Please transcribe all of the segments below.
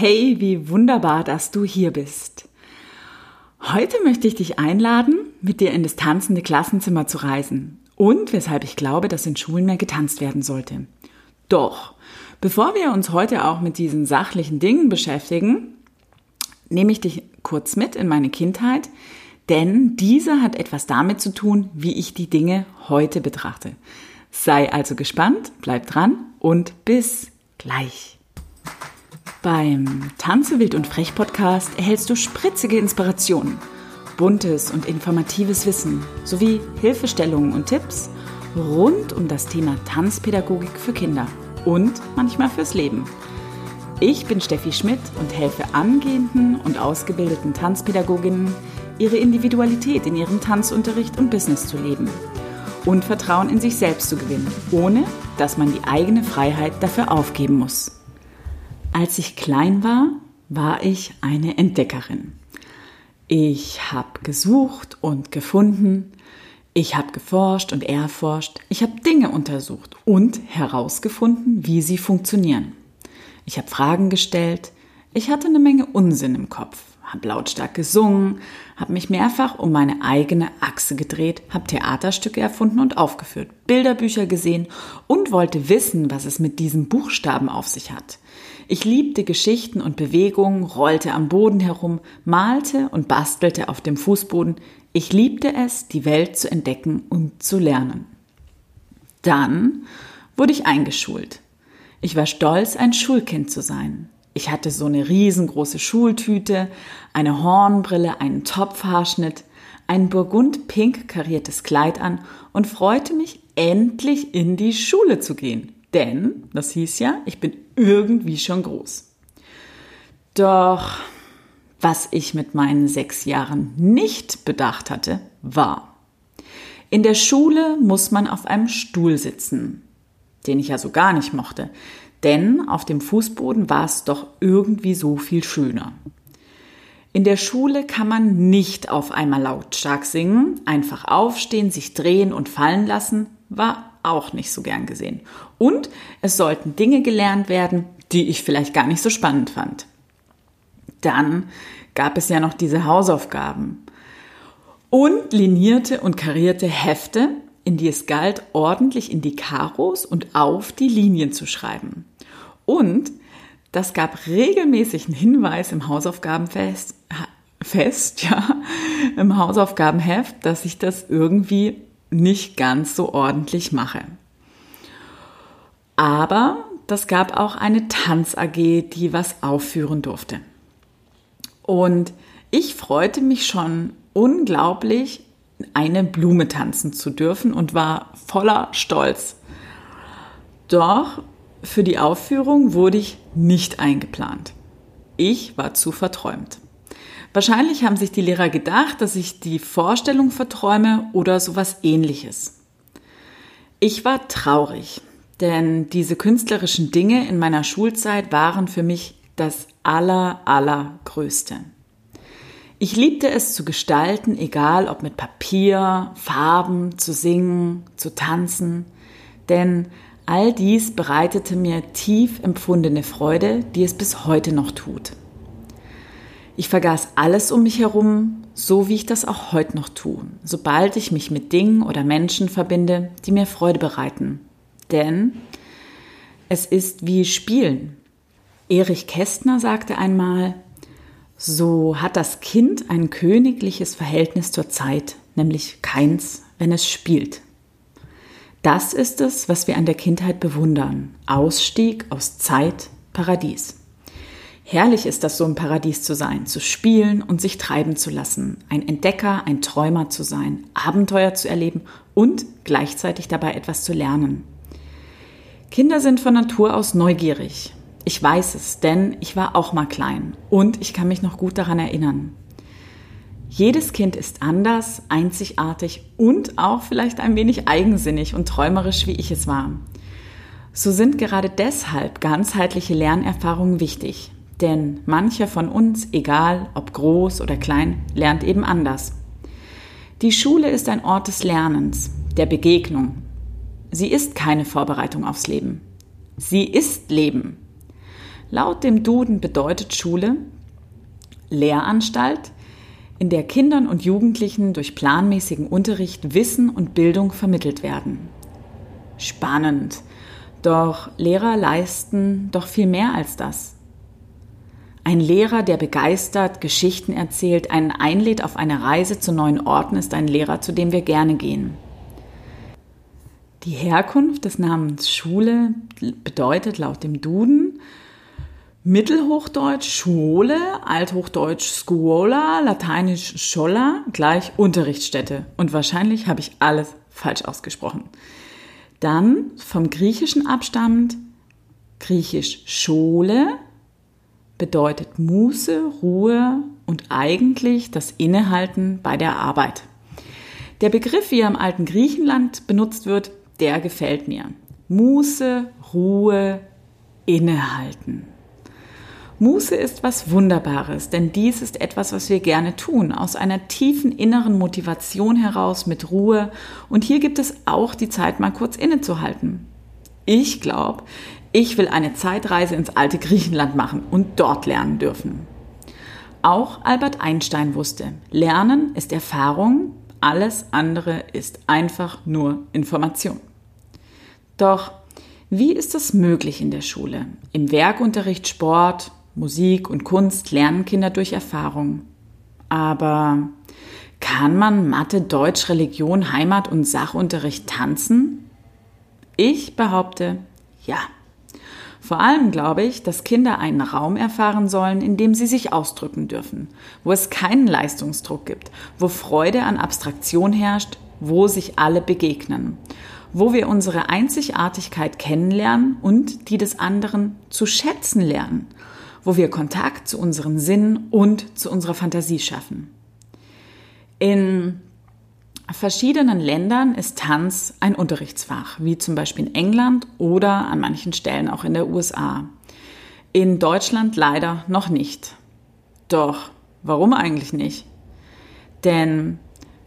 Hey, wie wunderbar, dass du hier bist. Heute möchte ich dich einladen, mit dir in das tanzende Klassenzimmer zu reisen und weshalb ich glaube, dass in Schulen mehr getanzt werden sollte. Doch, bevor wir uns heute auch mit diesen sachlichen Dingen beschäftigen, nehme ich dich kurz mit in meine Kindheit, denn diese hat etwas damit zu tun, wie ich die Dinge heute betrachte. Sei also gespannt, bleib dran und bis gleich. Beim Tanze wild und frech Podcast erhältst du spritzige Inspirationen, buntes und informatives Wissen sowie Hilfestellungen und Tipps rund um das Thema Tanzpädagogik für Kinder und manchmal fürs Leben. Ich bin Steffi Schmidt und helfe angehenden und ausgebildeten Tanzpädagoginnen, ihre Individualität in ihrem Tanzunterricht und Business zu leben und Vertrauen in sich selbst zu gewinnen, ohne dass man die eigene Freiheit dafür aufgeben muss. Als ich klein war, war ich eine Entdeckerin. Ich habe gesucht und gefunden, ich habe geforscht und erforscht, ich habe Dinge untersucht und herausgefunden, wie sie funktionieren. Ich habe Fragen gestellt, ich hatte eine Menge Unsinn im Kopf, habe lautstark gesungen, habe mich mehrfach um meine eigene Achse gedreht, habe Theaterstücke erfunden und aufgeführt, Bilderbücher gesehen und wollte wissen, was es mit diesen Buchstaben auf sich hat. Ich liebte Geschichten und Bewegungen, rollte am Boden herum, malte und bastelte auf dem Fußboden. Ich liebte es, die Welt zu entdecken und zu lernen. Dann wurde ich eingeschult. Ich war stolz, ein Schulkind zu sein. Ich hatte so eine riesengroße Schultüte, eine Hornbrille, einen Topfhaarschnitt, ein burgund-pink kariertes Kleid an und freute mich, endlich in die Schule zu gehen. Denn, das hieß ja, ich bin irgendwie schon groß. Doch was ich mit meinen sechs Jahren nicht bedacht hatte, war, in der Schule muss man auf einem Stuhl sitzen, den ich ja so gar nicht mochte, denn auf dem Fußboden war es doch irgendwie so viel schöner. In der Schule kann man nicht auf einmal lautstark singen, einfach aufstehen, sich drehen und fallen lassen, war auch nicht so gern gesehen. Und es sollten Dinge gelernt werden, die ich vielleicht gar nicht so spannend fand. Dann gab es ja noch diese Hausaufgaben und linierte und karierte Hefte, in die es galt, ordentlich in die Karos und auf die Linien zu schreiben. Und das gab regelmäßig einen Hinweis im Hausaufgabenfest, fest, ja, im Hausaufgabenheft, dass ich das irgendwie nicht ganz so ordentlich mache. Aber das gab auch eine Tanz AG, die was aufführen durfte. Und ich freute mich schon unglaublich, eine Blume tanzen zu dürfen und war voller Stolz. Doch für die Aufführung wurde ich nicht eingeplant. Ich war zu verträumt. Wahrscheinlich haben sich die Lehrer gedacht, dass ich die Vorstellung verträume oder sowas ähnliches. Ich war traurig, denn diese künstlerischen Dinge in meiner Schulzeit waren für mich das aller, allergrößte. Ich liebte es zu gestalten, egal ob mit Papier, Farben, zu singen, zu tanzen, denn all dies bereitete mir tief empfundene Freude, die es bis heute noch tut. Ich vergaß alles um mich herum, so wie ich das auch heute noch tue, sobald ich mich mit Dingen oder Menschen verbinde, die mir Freude bereiten. Denn es ist wie Spielen. Erich Kästner sagte einmal, so hat das Kind ein königliches Verhältnis zur Zeit, nämlich keins, wenn es spielt. Das ist es, was wir an der Kindheit bewundern. Ausstieg aus Zeit, Paradies. Herrlich ist das, so im Paradies zu sein, zu spielen und sich treiben zu lassen, ein Entdecker, ein Träumer zu sein, Abenteuer zu erleben und gleichzeitig dabei etwas zu lernen. Kinder sind von Natur aus neugierig. Ich weiß es, denn ich war auch mal klein und ich kann mich noch gut daran erinnern. Jedes Kind ist anders, einzigartig und auch vielleicht ein wenig eigensinnig und träumerisch, wie ich es war. So sind gerade deshalb ganzheitliche Lernerfahrungen wichtig. Denn mancher von uns, egal ob groß oder klein, lernt eben anders. Die Schule ist ein Ort des Lernens, der Begegnung. Sie ist keine Vorbereitung aufs Leben. Sie ist Leben. Laut dem Duden bedeutet Schule Lehranstalt, in der Kindern und Jugendlichen durch planmäßigen Unterricht Wissen und Bildung vermittelt werden. Spannend. Doch Lehrer leisten doch viel mehr als das. Ein Lehrer, der begeistert, Geschichten erzählt, einen einlädt auf eine Reise zu neuen Orten, ist ein Lehrer, zu dem wir gerne gehen. Die Herkunft des Namens Schule bedeutet laut dem Duden Mittelhochdeutsch Schule, Althochdeutsch Scuola, Lateinisch Schola gleich Unterrichtsstätte. Und wahrscheinlich habe ich alles falsch ausgesprochen. Dann vom Griechischen abstammend, Griechisch Schole bedeutet Muße, Ruhe und eigentlich das Innehalten bei der Arbeit. Der Begriff, wie er im alten Griechenland benutzt wird, der gefällt mir. Muße, Ruhe, Innehalten. Muße ist was Wunderbares, denn dies ist etwas, was wir gerne tun, aus einer tiefen inneren Motivation heraus mit Ruhe. Und hier gibt es auch die Zeit, mal kurz innezuhalten. Ich glaube, ich will eine Zeitreise ins alte Griechenland machen und dort lernen dürfen. Auch Albert Einstein wusste, Lernen ist Erfahrung, alles andere ist einfach nur Information. Doch wie ist das möglich in der Schule? Im Werkunterricht, Sport, Musik und Kunst lernen Kinder durch Erfahrung. Aber kann man Mathe, Deutsch, Religion, Heimat und Sachunterricht tanzen? Ich behaupte, ja. Vor allem glaube ich, dass Kinder einen Raum erfahren sollen, in dem sie sich ausdrücken dürfen, wo es keinen Leistungsdruck gibt, wo Freude an Abstraktion herrscht, wo sich alle begegnen, wo wir unsere Einzigartigkeit kennenlernen und die des anderen zu schätzen lernen wo wir Kontakt zu unseren Sinnen und zu unserer Fantasie schaffen. In verschiedenen Ländern ist Tanz ein Unterrichtsfach, wie zum Beispiel in England oder an manchen Stellen auch in der USA. In Deutschland leider noch nicht. Doch, warum eigentlich nicht? Denn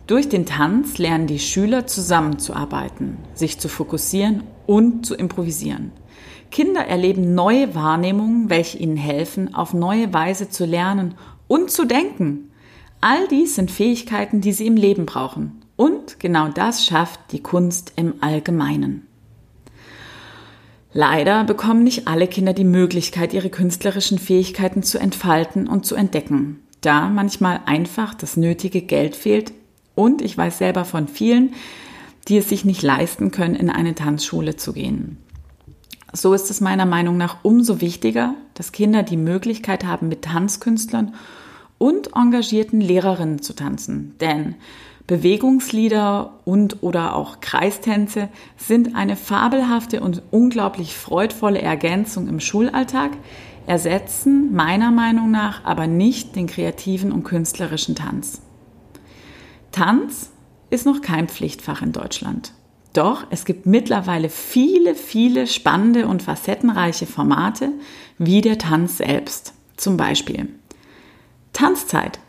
durch den Tanz lernen die Schüler zusammenzuarbeiten, sich zu fokussieren und zu improvisieren. Kinder erleben neue Wahrnehmungen, welche ihnen helfen, auf neue Weise zu lernen und zu denken. All dies sind Fähigkeiten, die sie im Leben brauchen. Und genau das schafft die Kunst im Allgemeinen. Leider bekommen nicht alle Kinder die Möglichkeit, ihre künstlerischen Fähigkeiten zu entfalten und zu entdecken, da manchmal einfach das nötige Geld fehlt und ich weiß selber von vielen, die es sich nicht leisten können, in eine Tanzschule zu gehen. So ist es meiner Meinung nach umso wichtiger, dass Kinder die Möglichkeit haben, mit Tanzkünstlern und engagierten Lehrerinnen zu tanzen. Denn Bewegungslieder und oder auch Kreistänze sind eine fabelhafte und unglaublich freudvolle Ergänzung im Schulalltag, ersetzen meiner Meinung nach aber nicht den kreativen und künstlerischen Tanz. Tanz ist noch kein Pflichtfach in Deutschland. Doch es gibt mittlerweile viele, viele spannende und facettenreiche Formate, wie der Tanz selbst. Zum Beispiel Tanzzeit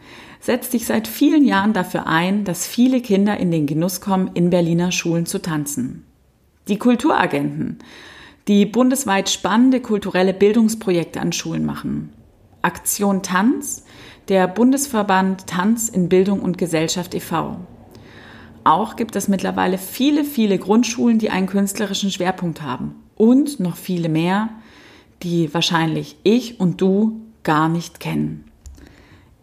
setzt sich seit vielen Jahren dafür ein, dass viele Kinder in den Genuss kommen, in Berliner Schulen zu tanzen. Die Kulturagenten, die bundesweit spannende kulturelle Bildungsprojekte an Schulen machen. Aktion Tanz, der Bundesverband Tanz in Bildung und Gesellschaft e.V. Auch gibt es mittlerweile viele, viele Grundschulen, die einen künstlerischen Schwerpunkt haben. Und noch viele mehr, die wahrscheinlich ich und du gar nicht kennen.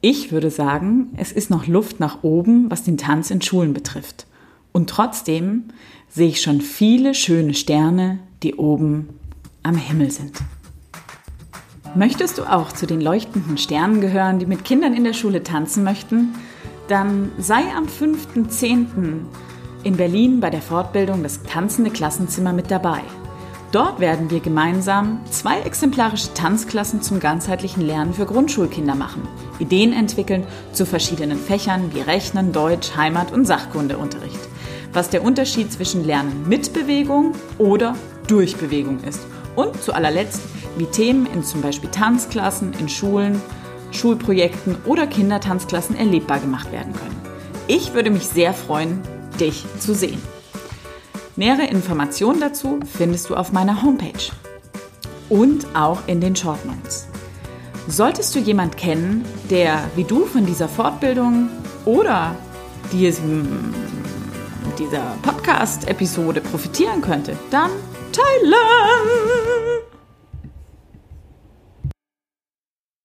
Ich würde sagen, es ist noch Luft nach oben, was den Tanz in Schulen betrifft. Und trotzdem sehe ich schon viele schöne Sterne, die oben am Himmel sind. Möchtest du auch zu den leuchtenden Sternen gehören, die mit Kindern in der Schule tanzen möchten? Dann sei am 5.10. in Berlin bei der Fortbildung Das Tanzende Klassenzimmer mit dabei. Dort werden wir gemeinsam zwei exemplarische Tanzklassen zum ganzheitlichen Lernen für Grundschulkinder machen, Ideen entwickeln zu verschiedenen Fächern wie Rechnen, Deutsch, Heimat und Sachkundeunterricht. Was der Unterschied zwischen Lernen mit Bewegung oder durch Bewegung ist. Und zu allerletzt, wie Themen in zum Beispiel Tanzklassen, in Schulen, Schulprojekten oder Kindertanzklassen erlebbar gemacht werden können. Ich würde mich sehr freuen, dich zu sehen. Nähere Informationen dazu findest du auf meiner Homepage. und auch in den Short Notes. Solltest du jemand kennen, der wie du von dieser Fortbildung oder diesem, dieser Podcast-Episode profitieren könnte, dann teile!